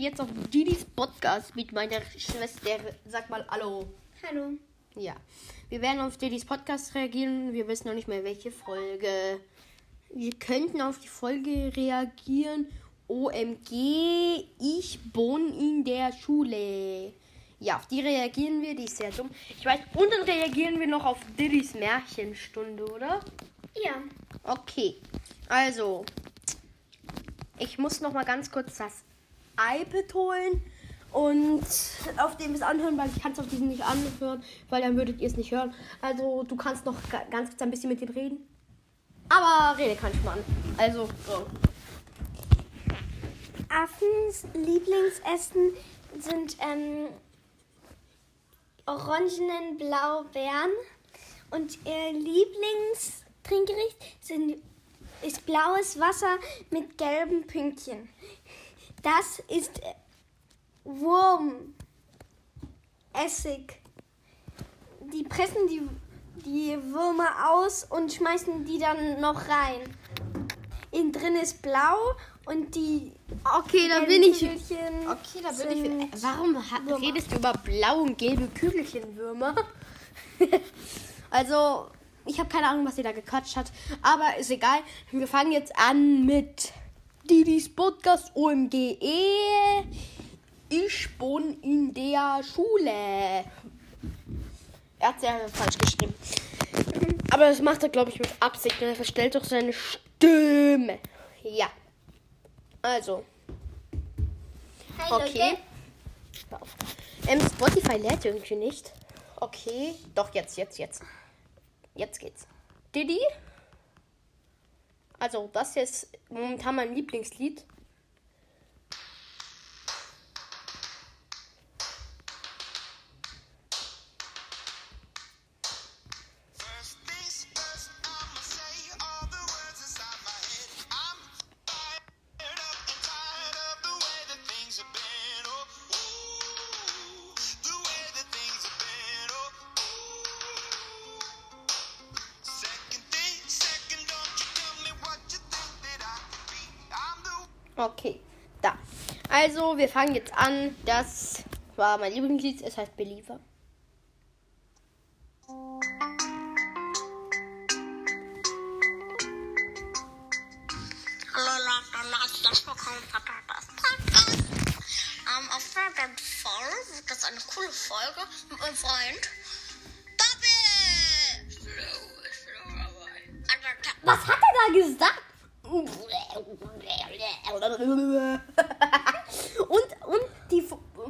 jetzt auf Didis Podcast mit meiner Schwester. Sag mal Hallo. Hallo. Ja, wir werden auf Didis Podcast reagieren. Wir wissen noch nicht mehr, welche Folge. Wir könnten auf die Folge reagieren. OMG, ich wohne in der Schule. Ja, auf die reagieren wir. Die ist sehr dumm. Ich weiß, und dann reagieren wir noch auf Didis Märchenstunde, oder? Ja. Okay, also ich muss noch mal ganz kurz das iPad holen und auf dem es anhören, weil ich kann es auf diesem nicht anhören, weil dann würdet ihr es nicht hören. Also du kannst noch ga- ganz kurz ein bisschen mit ihm reden. Aber rede kann ich mal an. Also, so. Affens Lieblingsessen sind ähm, orangenen Blaubeeren und ihr Lieblingstrinkgericht sind, ist blaues Wasser mit gelben Pünktchen. Das ist äh, Wurmessig. Die pressen die, die Würmer aus und schmeißen die dann noch rein. Innen drin ist blau und die Okay, da bin ich. Kügelchen Okay, da bin ich. sind Warum Würmer. redest du über blau und gelbe Kügelchenwürmer? also, ich habe keine Ahnung, was sie da gequatscht hat. Aber ist egal. Wir fangen jetzt an mit Didis Podcast OMGE. Ich wohne in der Schule. Er hat sehr falsch geschrieben. Aber das macht er, glaube ich, mit Absicht. Er verstellt doch seine Stimme. Ja. Also. Hi, Okay. Ähm, Spotify lädt irgendwie nicht. Okay. Doch, jetzt, jetzt, jetzt. Jetzt geht's. Diddy? Also, das hier ist momentan mein Lieblingslied. Okay, da. Also, wir fangen jetzt an. Das war mein Lieblingslied. Es heißt Believer. Herzlich willkommen zu das Podcast. Ähm, auf jeden Fall wird das eine coole Folge mit meinem Freund aber. Was hat er da gesagt? und, und die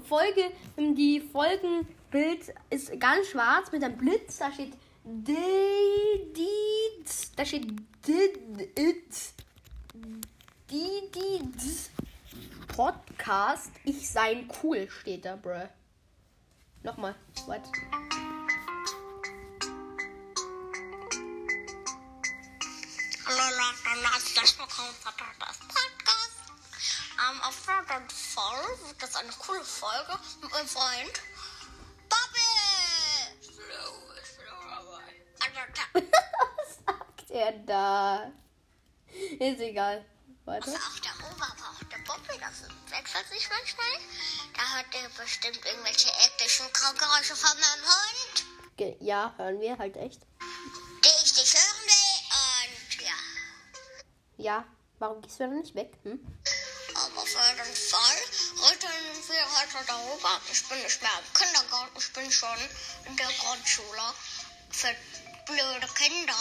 Folge, die Folgenbild ist ganz schwarz mit einem Blitz. Da steht D, da steht D, it, die, die, Podcast. Ich sein cool steht da, bruh. Nochmal, what? Ähm, auf jeden Fall wird das eine coole Folge mit meinem Freund aber. Was sagt er da? Ist egal. Weiter. Also auch der Oberbauch, der Bobby, das wechselt sich manchmal. Da hört ihr bestimmt irgendwelche epischen Kaugeräusche von meinem Hund, Ge- Ja, hören wir halt echt. die ich nicht hören will. Und ja, Ja, warum gehst du dann nicht weg? Hm? den Fall reden wir heute darüber. Ich bin nicht mehr im Kindergarten, ich bin schon in der Grundschule. Für blöde Kinder.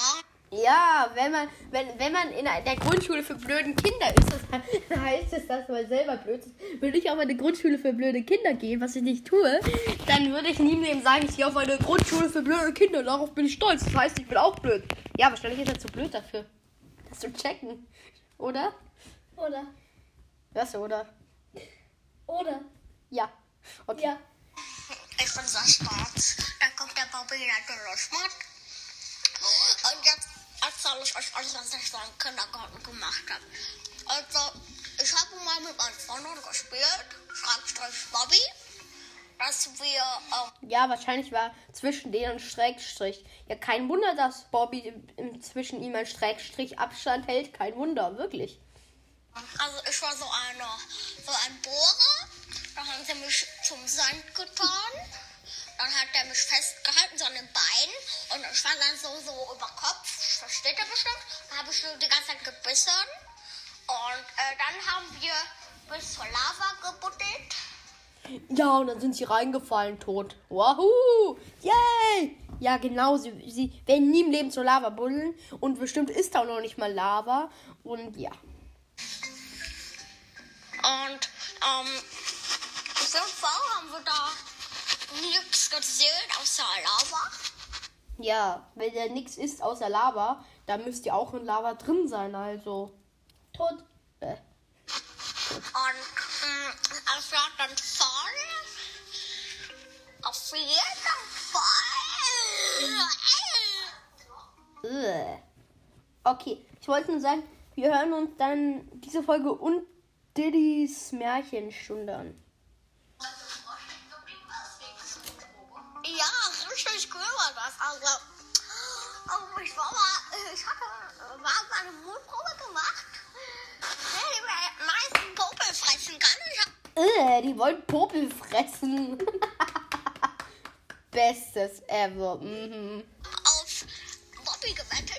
Ja, wenn man, wenn, wenn man in der Grundschule für blöden Kinder ist, dann heißt es, dass man selber blöd ist. Würde ich auf eine Grundschule für blöde Kinder gehen, was ich nicht tue, dann würde ich nie im Leben sagen, ich gehe auf eine Grundschule für blöde Kinder. Darauf bin ich stolz. Das heißt, ich bin auch blöd. Ja, wahrscheinlich ist er zu blöd dafür. Das zu checken. Oder? Oder? Was, oder? Oder? Ja. Okay. Ja. Ich bin so stolz. Da kommt der Bobby natürlich mit. Und jetzt erzähle ich euch alles, was ich so im Kindergarten gemacht habe. Also, ich habe mal mit meinen Freunden gespielt, Schrägstrich Bobby, dass wir, ähm, Ja, wahrscheinlich war zwischen denen ein Schrägstrich. Ja, kein Wunder, dass Bobby im, im, zwischen ihm ein Schrägstrich Abstand hält. Kein Wunder, wirklich. Also ich war so eine, so ein Bohrer. Da haben sie mich zum Sand getan. Dann hat er mich festgehalten, so an den Beinen. Und ich war dann so, so über Kopf. Versteht ihr bestimmt? Da habe ich so die ganze Zeit gebissen. Und äh, dann haben wir bis zur Lava gebuddelt. Ja, und dann sind sie reingefallen, tot. Wahoo! Yay! Ja, genau. Sie, sie werden nie im Leben zur Lava buddeln. Und bestimmt ist da auch noch nicht mal Lava. Und ja. Und ähm, so Fall haben wir da nichts gesehen außer Lava. Ja, wenn da nichts ist außer Lava, dann müsst ihr auch in Lava drin sein. Also. Tot. Äh. Und mh, es war dann voll. Auf jeden Fall. Äh. Okay, ich wollte nur sagen, wir hören uns dann diese Folge und Diddy's Märchenstunde an. Ja, richtig cool war das. Also, oh, ich war mal, ich hatte, war mal eine Mutprobe gemacht. Die meisten Popel fressen kann. Ich hab Äh, die wollen Popel fressen. Bestes ever. Mhm. auf Bobby gewettet, 500 Popel.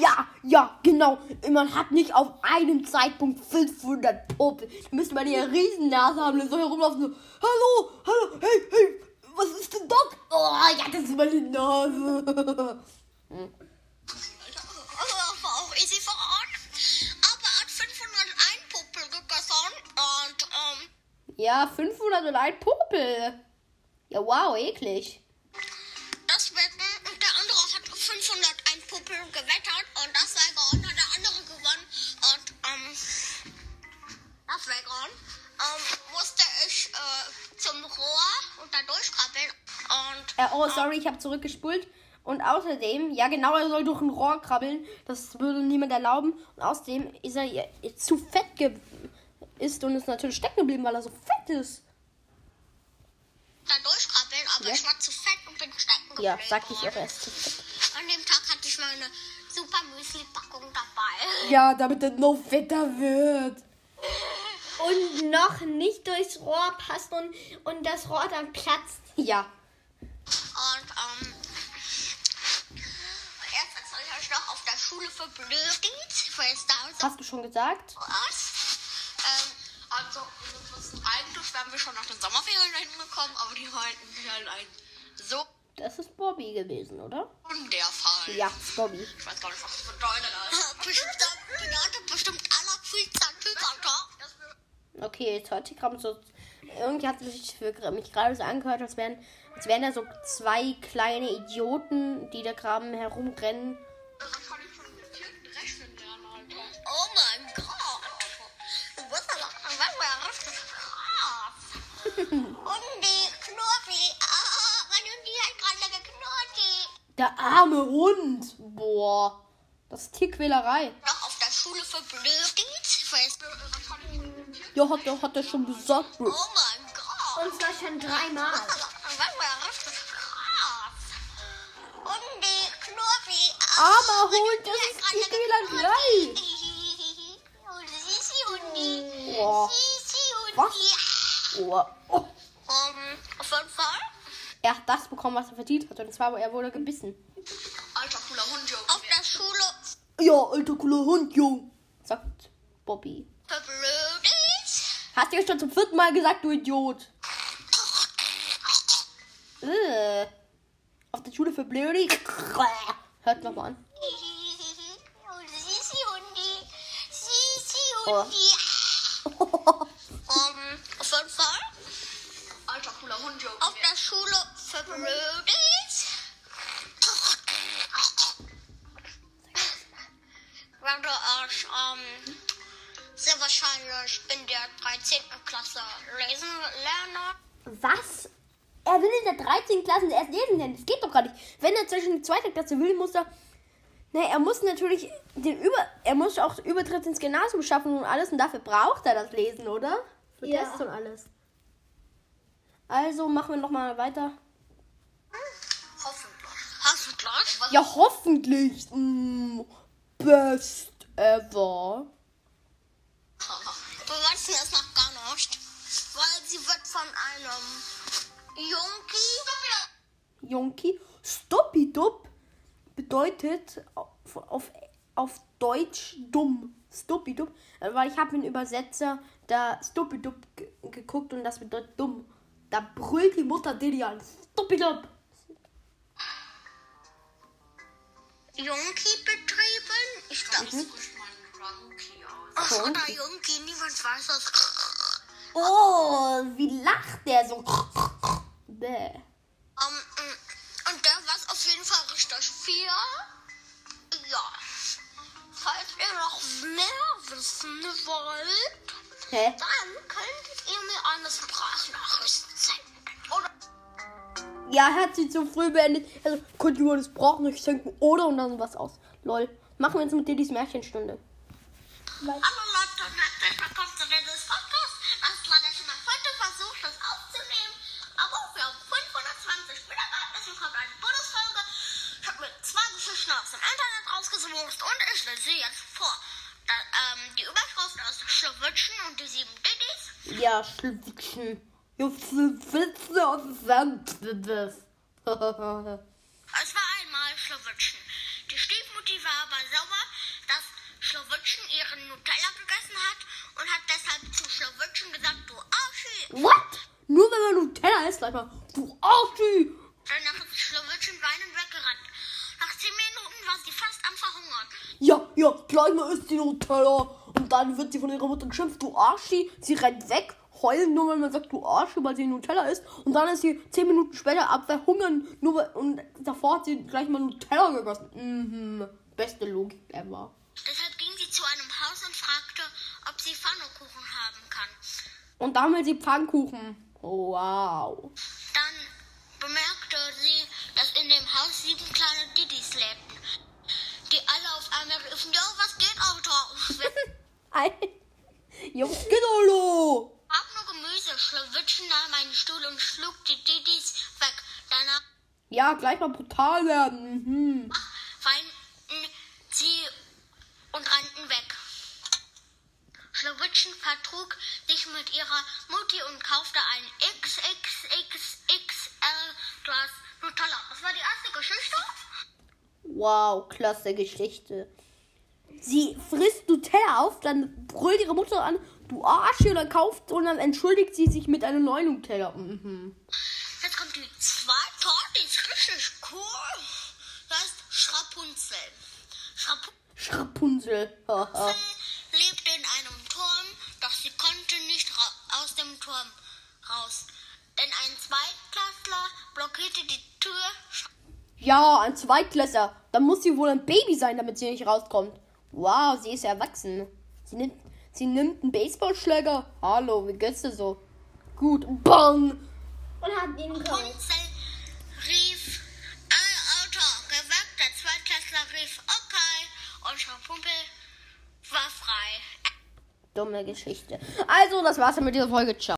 Ja, ja, genau. Man hat nicht auf einem Zeitpunkt 500 Popel. Da müsste man hier eine Riesennase haben und so herumlaufen. So, hallo, hallo, hey, hey, was ist denn das? Oh, ja, das ist meine Nase. Das war auch easy vor Ort. Aber hat 501 Popel gegessen. Und, ähm, ja, 501 Popel. Ja, wow, eklig. Und das war gewonnen, hat der andere gewonnen. Und ähm, deswegen ähm, musste ich äh, zum Rohr und da durchkrabbeln. Und Äh, oh, sorry, ich habe zurückgespult. Und außerdem, ja genau, er soll durch ein Rohr krabbeln. Das würde niemand erlauben. Und außerdem ist er ja zu fett ge ist und ist natürlich stecken geblieben, weil er so fett ist. da durchkrabbeln, aber Ja. ich war zu fett und bin stecken geblieben. Ja, sagte ich auch, er fett. An dem Tag hatte ich meine Müsli-Packung dabei. Ja, damit er noch fetter wird. Und noch nicht durchs Rohr passt und, und das Rohr dann platzt. Ja. Und ähm, jetzt erzähle ich euch noch auf der Schule für es so Hast du schon gesagt? was. Ähm, also, eigentlich, wären wir schon nach den Sommerferien dahin gekommen, aber die meinten, wir halt ein so Das ist Bobby gewesen, oder? der Fall. Ja, ist Bobby. Ich weiß gar nicht, was das bedeutet. bestimmt, bedeutet bestimmt aller Fühlzeit Okay, jetzt hört sich gerade so. Irgendwie hat sich für mich gerade so angehört, als wären, als wären da so zwei kleine Idioten, die da gerade herumrennen. Alter. Oh mein Gott. Du bist noch, Der arme Hund. Boah. Das ist Tierquälerei. Noch auf der Schule für Ja, hat er, hat er schon gesagt. Oh mein Gott. Und zwar schon dreimal. Und die Knurri. Armer Hund, das ist Tierquälerei. Sisi Hundi. Boah. Sisi Hundi. Was? Oh. oh. Ähm, auf jeden Fall. Er hat das bekommen, was er verdient hat. Und zwar, er wurde gebissen. Alter, cooler Hund, Junge. Auf der Schule Ja, alter cooler Hund, Jung. Sagt Bobby. Hast du ja schon zum vierten Mal gesagt, du Idiot. Äh. Auf der Schule für Blödi. Hört noch mal an. Sisi Hundi. Sisi Oh. Hundi. Ähm, auf jeden Fall. Alter, cooler Hund, Junge. Auf der Schule für Blödis. Werde ich, ähm, sehr wahrscheinlich in der 13. Klasse lesen lernen. Was? Er will in der 13. Klasse erst lesen lernen. Das geht doch gar nicht. Wenn er zwischen die zweite Klasse will, muss er. Ne, er muss natürlich den Über. Er muss auch Übertritt ins Gymnasium schaffen und alles. Und dafür braucht er das Lesen, oder? Für Ja. Tests und alles. Also machen wir nochmal weiter. Hoffentlich. Du gleich? Ja, hoffentlich. Mm, best ever. Wir wissen es noch gar nicht, weil sie wird von einem Junkie. Junkie. Stoppidup bedeutet auf, auf, auf Deutsch dumm. Stuppidup. Äh, Weil ich habe einen Übersetzer da Stuppidup ge geguckt und das bedeutet dumm. Da brüllt die Mutter Diddy an. Stuppidup. Junkie betrieben. Ich glaube, Drunky aus. Ach, oder Junkie, niemand weiß das. Oh, wie lacht der so. Bäh. Um, und der war auf jeden Fall richtig viel. Ja. Falls ihr noch mehr wissen wollt, Hä? dann könntet ihr mir eine Sprachnachricht Ja, er hat sie zu früh beendet. Also, nur das Brauchen nicht schenken oder und dann was aus. Lol. Machen wir jetzt mit Diddy's Märchenstunde. Hallo Leute und herzlich willkommen zu dieses Podcast. Das war der schon der vierte Versuch, das aufzunehmen. Aber wir haben 520 Wiedergaben, deswegen kommt eine Bonusfolge. Ich habe mir zwei Geschichten aus dem Internet rausgesucht und ich lese sie jetzt vor. Da, ähm, die Überschrift ist Schlawitschen und die sieben Diddies. Ja, Schlwickchen. Jetzt Witze aus dem Sand. Es war einmal Schlawitschen. Die Stiefmutti war aber sauer, dass Schlawitschen ihren Nutella gegessen hat und hat deshalb zu Schlawitschen gesagt, du Arschi. What? Nur wenn man Nutella isst, gleich mal. Du Arschie. Danach ist Schlawitschen weinend weggerannt. Nach zehn Minuten war sie fast am Verhungern. Ja, ja, gleich mal isst die Nutella. Und dann wird sie von ihrer Mutter geschimpft, du Arschi. Sie rennt weg, heulen nur, wenn man sagt, du Arschi, weil sie Nutella isst. Und dann ist sie zehn Minuten später ab verhungern. Nur weil, und davor hat sie gleich mal Nutella gegessen. Mhm. Beste Logik ever. Deshalb ging sie zu einem Haus und fragte, ob sie Pfannkuchen haben kann. Und will sie Pfannkuchen. Oh, wow. Dann bemerkte sie, dass in dem Haus sieben kleine Diddies lebten. Die alle auf einmal riefen, jo, was geht, Alter? Ein. Jungs, genau. Hab Gemüse. Schlawitschen nahm einen Stuhl und schlug die Diddies weg. Danach Ja, gleich mal brutal werden. Mhm. weinten sie und rannten weg. Schlawitschen vertrug sich mit ihrer Mutti und kaufte ein XXXXL Glas Nutella. Das war die erste Geschichte. Wow, klasse Geschichte. Sie frisst Nutella auf, dann brüllt ihre Mutter an, du Arsch, dann kauft und dann entschuldigt sie sich mit einer neuen Nutella. Mhm. Jetzt kommt die zweite, die ist richtig cool. Das heißt Schrapunzel. Schrapunzel Schrapunzel. Lebte in einem Turm, doch sie konnte nicht aus dem Turm raus. Denn ein Zweitklässler blockierte die Tür. ja, ein Zweitklässler. Dann muss sie wohl ein Baby sein, damit sie nicht rauskommt. Wow, sie ist erwachsen. Sie nimmt, sie nimmt einen Baseballschläger. Hallo, wie geht's dir so? Gut. Bang. Und hat ihn gekauft. Rapunzel rief, ein Auto, geh weg. Der Zweitklässler rief, okay. Und Schrapumpel war frei. Dumme Geschichte. Also, das war's dann mit dieser Folge. Ciao.